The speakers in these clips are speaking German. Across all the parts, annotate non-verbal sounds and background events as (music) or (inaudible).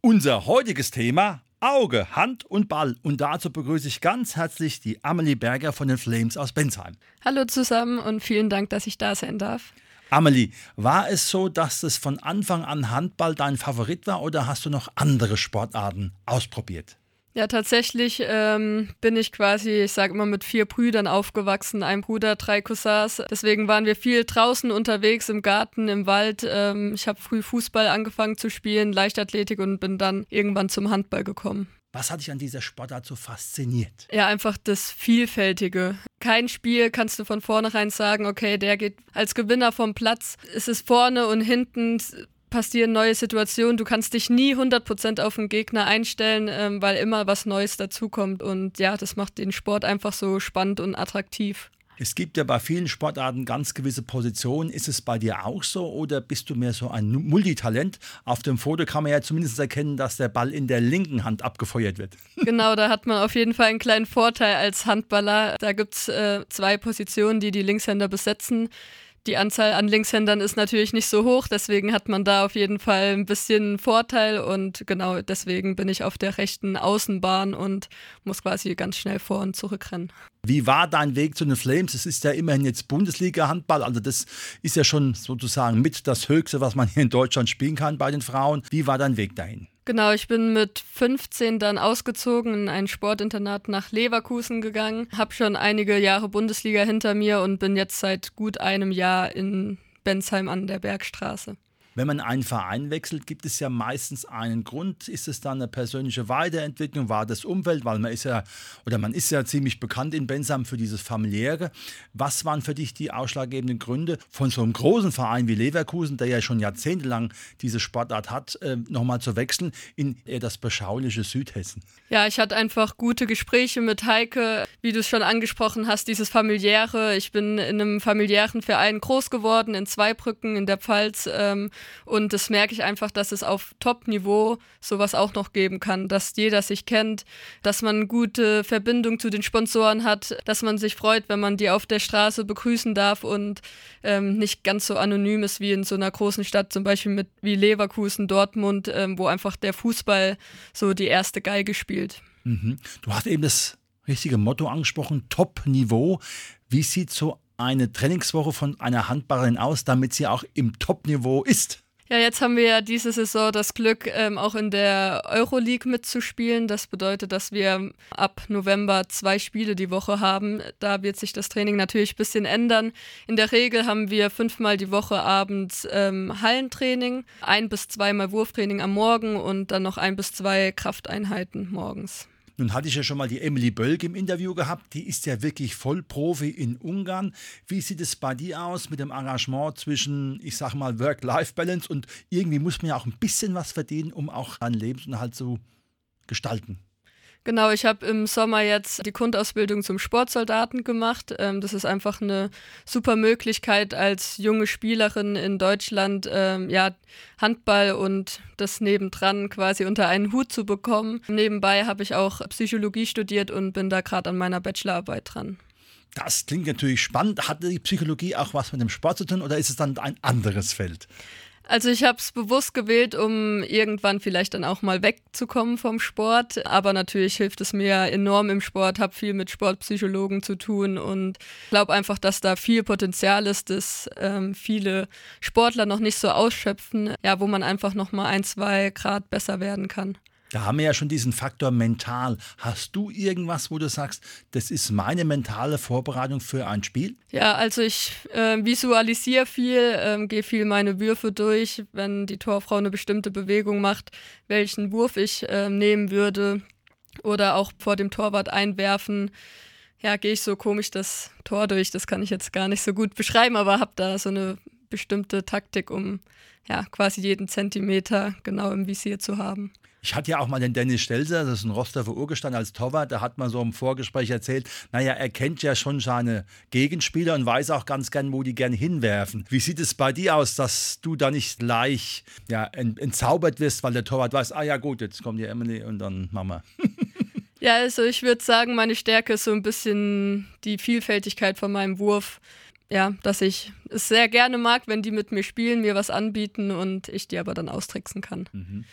Unser heutiges Thema Auge, Hand und Ball. Und dazu begrüße ich ganz herzlich die Amelie Berger von den Flames aus Bensheim. Hallo zusammen und vielen Dank, dass ich da sein darf. Amelie, war es so, dass es von Anfang an Handball dein Favorit war oder hast du noch andere Sportarten ausprobiert? Ja, tatsächlich ähm, bin ich quasi, ich sage immer, mit vier Brüdern aufgewachsen. Ein Bruder, drei Cousins. Deswegen waren wir viel draußen unterwegs, im Garten, im Wald. Ähm, ich habe früh Fußball angefangen zu spielen, Leichtathletik und bin dann irgendwann zum Handball gekommen. Was hat dich an dieser Sportart so fasziniert? Ja, einfach das Vielfältige. Kein Spiel kannst du von vornherein sagen, okay, der geht als Gewinner vom Platz. Es ist vorne und hinten passieren neue Situationen. Du kannst dich nie 100% auf den Gegner einstellen, ähm, weil immer was Neues dazukommt. Und ja, das macht den Sport einfach so spannend und attraktiv. Es gibt ja bei vielen Sportarten ganz gewisse Positionen. Ist es bei dir auch so oder bist du mehr so ein Multitalent? Auf dem Foto kann man ja zumindest erkennen, dass der Ball in der linken Hand abgefeuert wird. (laughs) Genau, da hat man auf jeden Fall einen kleinen Vorteil als Handballer. Da gibt es äh, zwei Positionen, die die Linkshänder besetzen die Anzahl an Linkshändern ist natürlich nicht so hoch, deswegen hat man da auf jeden Fall ein bisschen Vorteil und genau deswegen bin ich auf der rechten Außenbahn und muss quasi ganz schnell vor und zurück rennen. Wie war dein Weg zu den Flames? Es ist ja immerhin jetzt Bundesliga-Handball, also das ist ja schon sozusagen mit das Höchste, was man hier in Deutschland spielen kann bei den Frauen. Wie war dein Weg dahin? Genau, ich bin mit 15 dann ausgezogen in ein Sportinternat nach Leverkusen gegangen, habe schon einige Jahre Bundesliga hinter mir und bin jetzt seit gut einem Jahr in Bensheim an der Bergstraße. Wenn man einen Verein wechselt, gibt es ja meistens einen Grund. Ist es dann eine persönliche Weiterentwicklung? War das Umwelt? Weil man ist ja, oder man ist ja ziemlich bekannt in Bensam für dieses familiäre. Was waren für dich die ausschlaggebenden Gründe, von so einem großen Verein wie Leverkusen, der ja schon jahrzehntelang diese Sportart hat, äh, nochmal zu wechseln in eher das beschauliche Südhessen? Ja, ich hatte einfach gute Gespräche mit Heike, wie du es schon angesprochen hast, dieses familiäre. Ich bin in einem familiären Verein groß geworden, in Zweibrücken, in der Pfalz. Ähm, und das merke ich einfach, dass es auf Top-Niveau sowas auch noch geben kann, dass jeder sich kennt, dass man gute Verbindung zu den Sponsoren hat, dass man sich freut, wenn man die auf der Straße begrüßen darf und ähm, nicht ganz so anonym ist wie in so einer großen Stadt, zum Beispiel mit wie Leverkusen, Dortmund, ähm, wo einfach der Fußball so die erste Geige spielt. Mhm. Du hast eben das richtige Motto angesprochen, Top-Niveau. Wie sieht so eine Trainingswoche von einer Handballerin aus, damit sie auch im Top-Niveau ist? Ja, jetzt haben wir ja diese Saison das Glück, ähm, auch in der Euroleague mitzuspielen. Das bedeutet, dass wir ab November zwei Spiele die Woche haben. Da wird sich das Training natürlich ein bisschen ändern. In der Regel haben wir fünfmal die Woche abends ähm, Hallentraining, ein bis zweimal Wurftraining am Morgen und dann noch ein bis zwei Krafteinheiten morgens. Nun hatte ich ja schon mal die Emily Bölk im Interview gehabt. Die ist ja wirklich Vollprofi in Ungarn. Wie sieht es bei dir aus mit dem Engagement zwischen, ich sag mal, Work-Life-Balance und irgendwie muss man ja auch ein bisschen was verdienen, um auch einen Lebensunterhalt zu gestalten? Genau, ich habe im Sommer jetzt die Grundausbildung zum Sportsoldaten gemacht. Ähm, das ist einfach eine super Möglichkeit als junge Spielerin in Deutschland, ähm, ja, Handball und das nebendran quasi unter einen Hut zu bekommen. Nebenbei habe ich auch Psychologie studiert und bin da gerade an meiner Bachelorarbeit dran. Das klingt natürlich spannend. Hat die Psychologie auch was mit dem Sport zu tun oder ist es dann ein anderes Feld? Also ich habe es bewusst gewählt, um irgendwann vielleicht dann auch mal wegzukommen vom Sport. Aber natürlich hilft es mir enorm im Sport, habe viel mit Sportpsychologen zu tun und glaube einfach, dass da viel Potenzial ist, das ähm, viele Sportler noch nicht so ausschöpfen, ja, wo man einfach noch mal ein, zwei Grad besser werden kann. Da haben wir ja schon diesen Faktor mental. Hast du irgendwas, wo du sagst, das ist meine mentale Vorbereitung für ein Spiel? Ja, also ich äh, visualisiere viel, äh, gehe viel meine Würfe durch. Wenn die Torfrau eine bestimmte Bewegung macht, welchen Wurf ich äh, nehmen würde oder auch vor dem Torwart einwerfen. Ja, gehe ich so komisch das Tor durch. Das kann ich jetzt gar nicht so gut beschreiben, aber habe da so eine bestimmte Taktik, um ja quasi jeden Zentimeter genau im Visier zu haben. Ich hatte ja auch mal den Dennis Stelzer, das ist ein Rostover Urgestein als Torwart, der hat mal so im Vorgespräch erzählt, naja, er kennt ja schon seine Gegenspieler und weiß auch ganz gern, wo die gerne hinwerfen. Wie sieht es bei dir aus, dass du da nicht gleich ja, entzaubert wirst, weil der Torwart weiß, ah ja gut, jetzt kommt die Emily und dann wir. (laughs) Ja, also ich würde sagen, meine Stärke ist so ein bisschen die Vielfältigkeit von meinem Wurf. Ja, dass ich es sehr gerne mag, wenn die mit mir spielen, mir was anbieten und ich die aber dann austricksen kann. Mhm.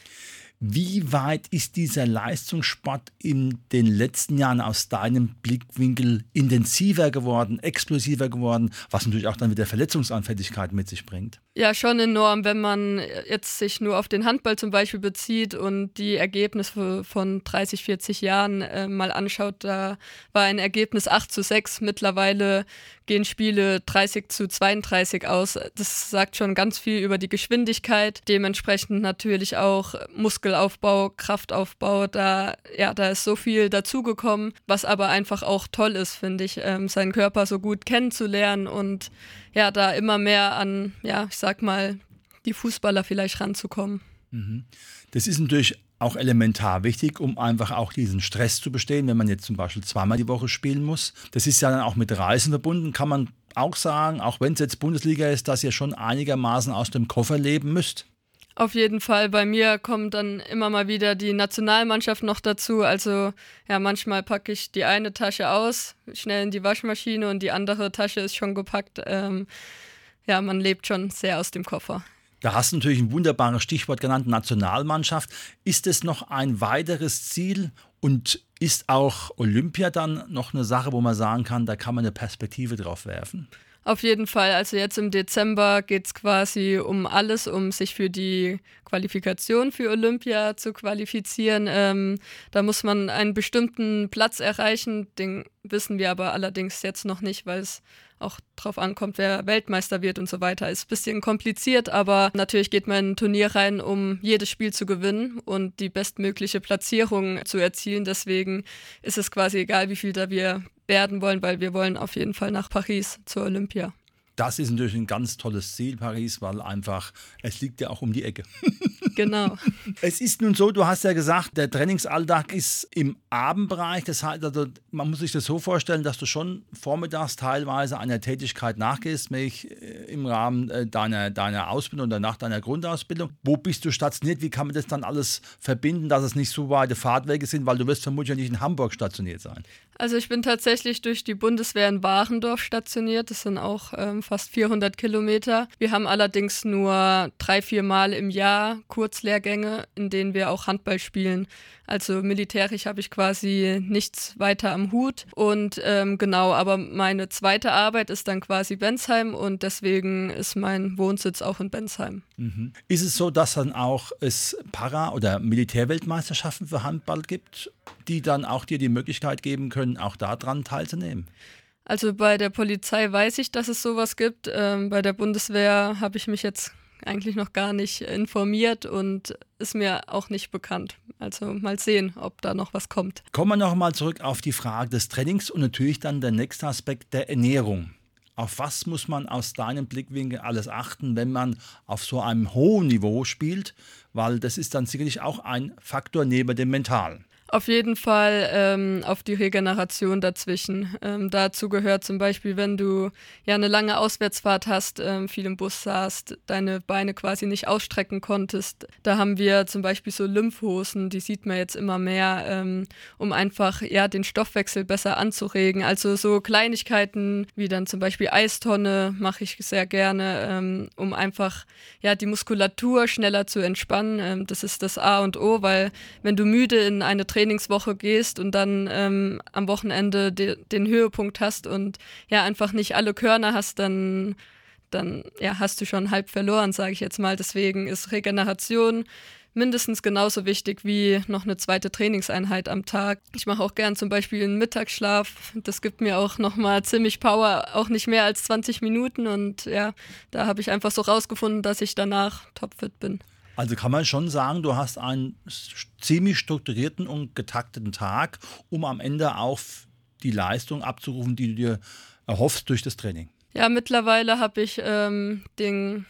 Wie weit ist dieser Leistungssport in den letzten Jahren aus deinem Blickwinkel intensiver geworden, explosiver geworden, was natürlich auch dann wieder Verletzungsanfälligkeit mit sich bringt? Ja, schon enorm, wenn man jetzt sich nur auf den Handball zum Beispiel bezieht und die Ergebnisse von 30, 40 Jahren äh, mal anschaut. Da war ein Ergebnis 8 zu 6. Mittlerweile gehen Spiele 30 zu 32 aus. Das sagt schon ganz viel über die Geschwindigkeit. Dementsprechend natürlich auch Muskelaufbau, Kraftaufbau. Da, ja, da ist so viel dazugekommen, was aber einfach auch toll ist, finde ich, ähm, seinen Körper so gut kennenzulernen und ja, da immer mehr an, ja, ich sag mal, die Fußballer vielleicht ranzukommen. Mhm. Das ist natürlich auch elementar wichtig, um einfach auch diesen Stress zu bestehen, wenn man jetzt zum Beispiel zweimal die Woche spielen muss. Das ist ja dann auch mit Reisen verbunden, kann man auch sagen, auch wenn es jetzt Bundesliga ist, dass ihr schon einigermaßen aus dem Koffer leben müsst. Auf jeden Fall. Bei mir kommt dann immer mal wieder die Nationalmannschaft noch dazu. Also ja, manchmal packe ich die eine Tasche aus, schnell in die Waschmaschine und die andere Tasche ist schon gepackt. Ähm, ja, man lebt schon sehr aus dem Koffer. Da hast du natürlich ein wunderbares Stichwort genannt, Nationalmannschaft. Ist es noch ein weiteres Ziel und ist auch Olympia dann noch eine Sache, wo man sagen kann, da kann man eine Perspektive drauf werfen? Auf jeden Fall. Also jetzt im Dezember geht es quasi um alles, um sich für die Qualifikation für Olympia zu qualifizieren. Ähm, da muss man einen bestimmten Platz erreichen. Den wissen wir aber allerdings jetzt noch nicht, weil es auch drauf ankommt, wer Weltmeister wird und so weiter. Ist ein bisschen kompliziert, aber natürlich geht man in ein Turnier rein, um jedes Spiel zu gewinnen und die bestmögliche Platzierung zu erzielen. Deswegen ist es quasi egal, wie viel da wir werden wollen, weil wir wollen auf jeden Fall nach Paris zur Olympia. Das ist natürlich ein ganz tolles Ziel, Paris, weil einfach, es liegt ja auch um die Ecke. (laughs) Genau. (laughs) es ist nun so, du hast ja gesagt, der Trainingsalltag ist im Abendbereich. Das heißt, also, man muss sich das so vorstellen, dass du schon vormittags teilweise einer Tätigkeit nachgehst, nämlich äh, im Rahmen äh, deiner, deiner Ausbildung oder nach deiner Grundausbildung. Wo bist du stationiert? Wie kann man das dann alles verbinden, dass es nicht so weite Fahrtwege sind? Weil du wirst vermutlich nicht in Hamburg stationiert sein. Also ich bin tatsächlich durch die Bundeswehr in Warendorf stationiert. Das sind auch ähm, fast 400 Kilometer. Wir haben allerdings nur drei, vier Mal im Jahr Kurzlehrgänge, in denen wir auch Handball spielen. Also militärisch habe ich quasi nichts weiter am Hut. Und ähm, genau, aber meine zweite Arbeit ist dann quasi Bensheim und deswegen ist mein Wohnsitz auch in Bensheim. Mhm. Ist es so, dass dann auch es Para- oder Militärweltmeisterschaften für Handball gibt, die dann auch dir die Möglichkeit geben können, auch daran teilzunehmen? Also bei der Polizei weiß ich, dass es sowas gibt. Ähm, bei der Bundeswehr habe ich mich jetzt eigentlich noch gar nicht informiert und ist mir auch nicht bekannt. Also mal sehen, ob da noch was kommt. Kommen wir noch mal zurück auf die Frage des Trainings und natürlich dann der nächste Aspekt der Ernährung. Auf was muss man aus deinem Blickwinkel alles achten, wenn man auf so einem hohen Niveau spielt? Weil das ist dann sicherlich auch ein Faktor neben dem Mentalen. Auf jeden Fall ähm, auf die Regeneration dazwischen. Ähm, dazu gehört zum Beispiel, wenn du ja eine lange Auswärtsfahrt hast, ähm, viel im Bus saßt, deine Beine quasi nicht ausstrecken konntest. Da haben wir zum Beispiel so Lymphhosen, die sieht man jetzt immer mehr, ähm, um einfach ja den Stoffwechsel besser anzuregen. Also so Kleinigkeiten wie dann zum Beispiel Eistonne mache ich sehr gerne, ähm, um einfach ja die Muskulatur schneller zu entspannen. Ähm, das ist das A und O, weil wenn du müde in eine Trainingswoche gehst und dann ähm, am Wochenende de den Höhepunkt hast und ja einfach nicht alle Körner hast, dann, dann ja, hast du schon halb verloren, sage ich jetzt mal. Deswegen ist Regeneration mindestens genauso wichtig wie noch eine zweite Trainingseinheit am Tag. Ich mache auch gern zum Beispiel einen Mittagsschlaf. Das gibt mir auch nochmal ziemlich Power, auch nicht mehr als 20 Minuten. Und ja, da habe ich einfach so rausgefunden, dass ich danach topfit bin. Also kann man schon sagen, du hast einen ziemlich strukturierten und getakteten Tag, um am Ende auch die Leistung abzurufen, die du dir erhoffst durch das Training. Ja, mittlerweile habe ich ähm, den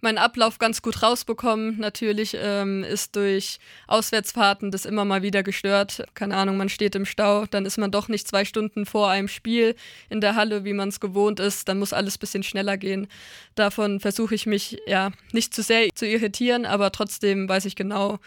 meinen Ablauf ganz gut rausbekommen. Natürlich ähm, ist durch Auswärtsfahrten das immer mal wieder gestört. Keine Ahnung, man steht im Stau, dann ist man doch nicht zwei Stunden vor einem Spiel in der Halle, wie man es gewohnt ist. Dann muss alles ein bisschen schneller gehen. Davon versuche ich mich ja nicht zu sehr zu irritieren, aber trotzdem weiß ich genau,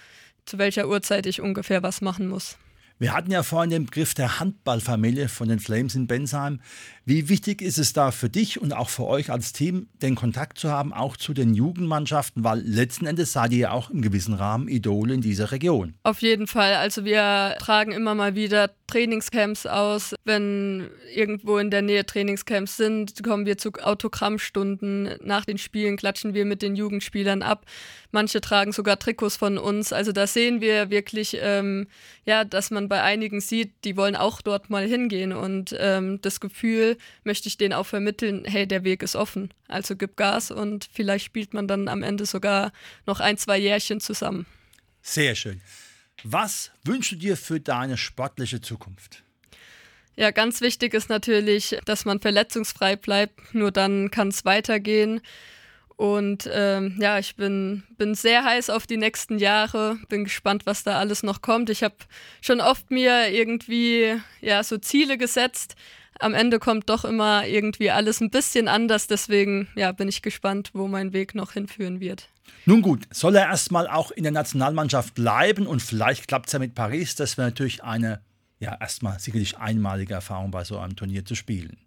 zu welcher Uhrzeit ich ungefähr was machen muss. Wir hatten ja vorhin den Begriff der Handballfamilie von den Flames in Bensheim. Wie wichtig ist es da für dich und auch für euch als Team, den Kontakt zu haben, auch zu den Jugendmannschaften, weil letzten Endes seid ihr ja auch im gewissen Rahmen Idole in dieser Region. Auf jeden Fall. Also wir tragen immer mal wieder Trainingscamps aus. Wenn irgendwo in der Nähe Trainingscamps sind, kommen wir zu Autogrammstunden. Nach den Spielen klatschen wir mit den Jugendspielern ab. Manche tragen sogar Trikots von uns. Also da sehen wir wirklich, ähm, ja, dass man bei einigen sieht, die wollen auch dort mal hingehen. Und ähm, das Gefühl, möchte ich denen auch vermitteln, hey, der Weg ist offen. Also gib Gas und vielleicht spielt man dann am Ende sogar noch ein, zwei Jährchen zusammen. Sehr schön. Was wünschst du dir für deine sportliche Zukunft? Ja, ganz wichtig ist natürlich, dass man verletzungsfrei bleibt. Nur dann kann es weitergehen. Und ähm, ja, ich bin, bin sehr heiß auf die nächsten Jahre, bin gespannt, was da alles noch kommt. Ich habe schon oft mir irgendwie ja, so Ziele gesetzt, am Ende kommt doch immer irgendwie alles ein bisschen anders. Deswegen ja, bin ich gespannt, wo mein Weg noch hinführen wird. Nun gut, soll er erstmal auch in der Nationalmannschaft bleiben und vielleicht klappt es ja mit Paris. Das wäre natürlich eine, ja, erstmal sicherlich einmalige Erfahrung bei so einem Turnier zu spielen.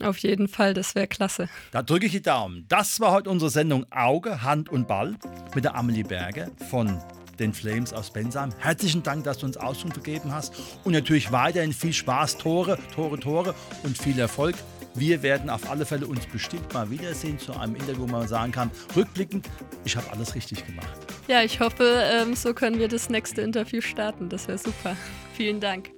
Auf jeden Fall, das wäre klasse. Da drücke ich die Daumen. Das war heute unsere Sendung Auge, Hand und Ball mit der Amelie Berger von den Flames aus Bensheim. Herzlichen Dank, dass du uns Auskunft gegeben hast und natürlich weiterhin viel Spaß, Tore, Tore, Tore und viel Erfolg. Wir werden auf alle Fälle uns bestimmt mal wiedersehen zu einem Interview, wo man sagen kann, rückblickend, ich habe alles richtig gemacht. Ja, ich hoffe, ähm, so können wir das nächste Interview starten. Das wäre super. Vielen Dank.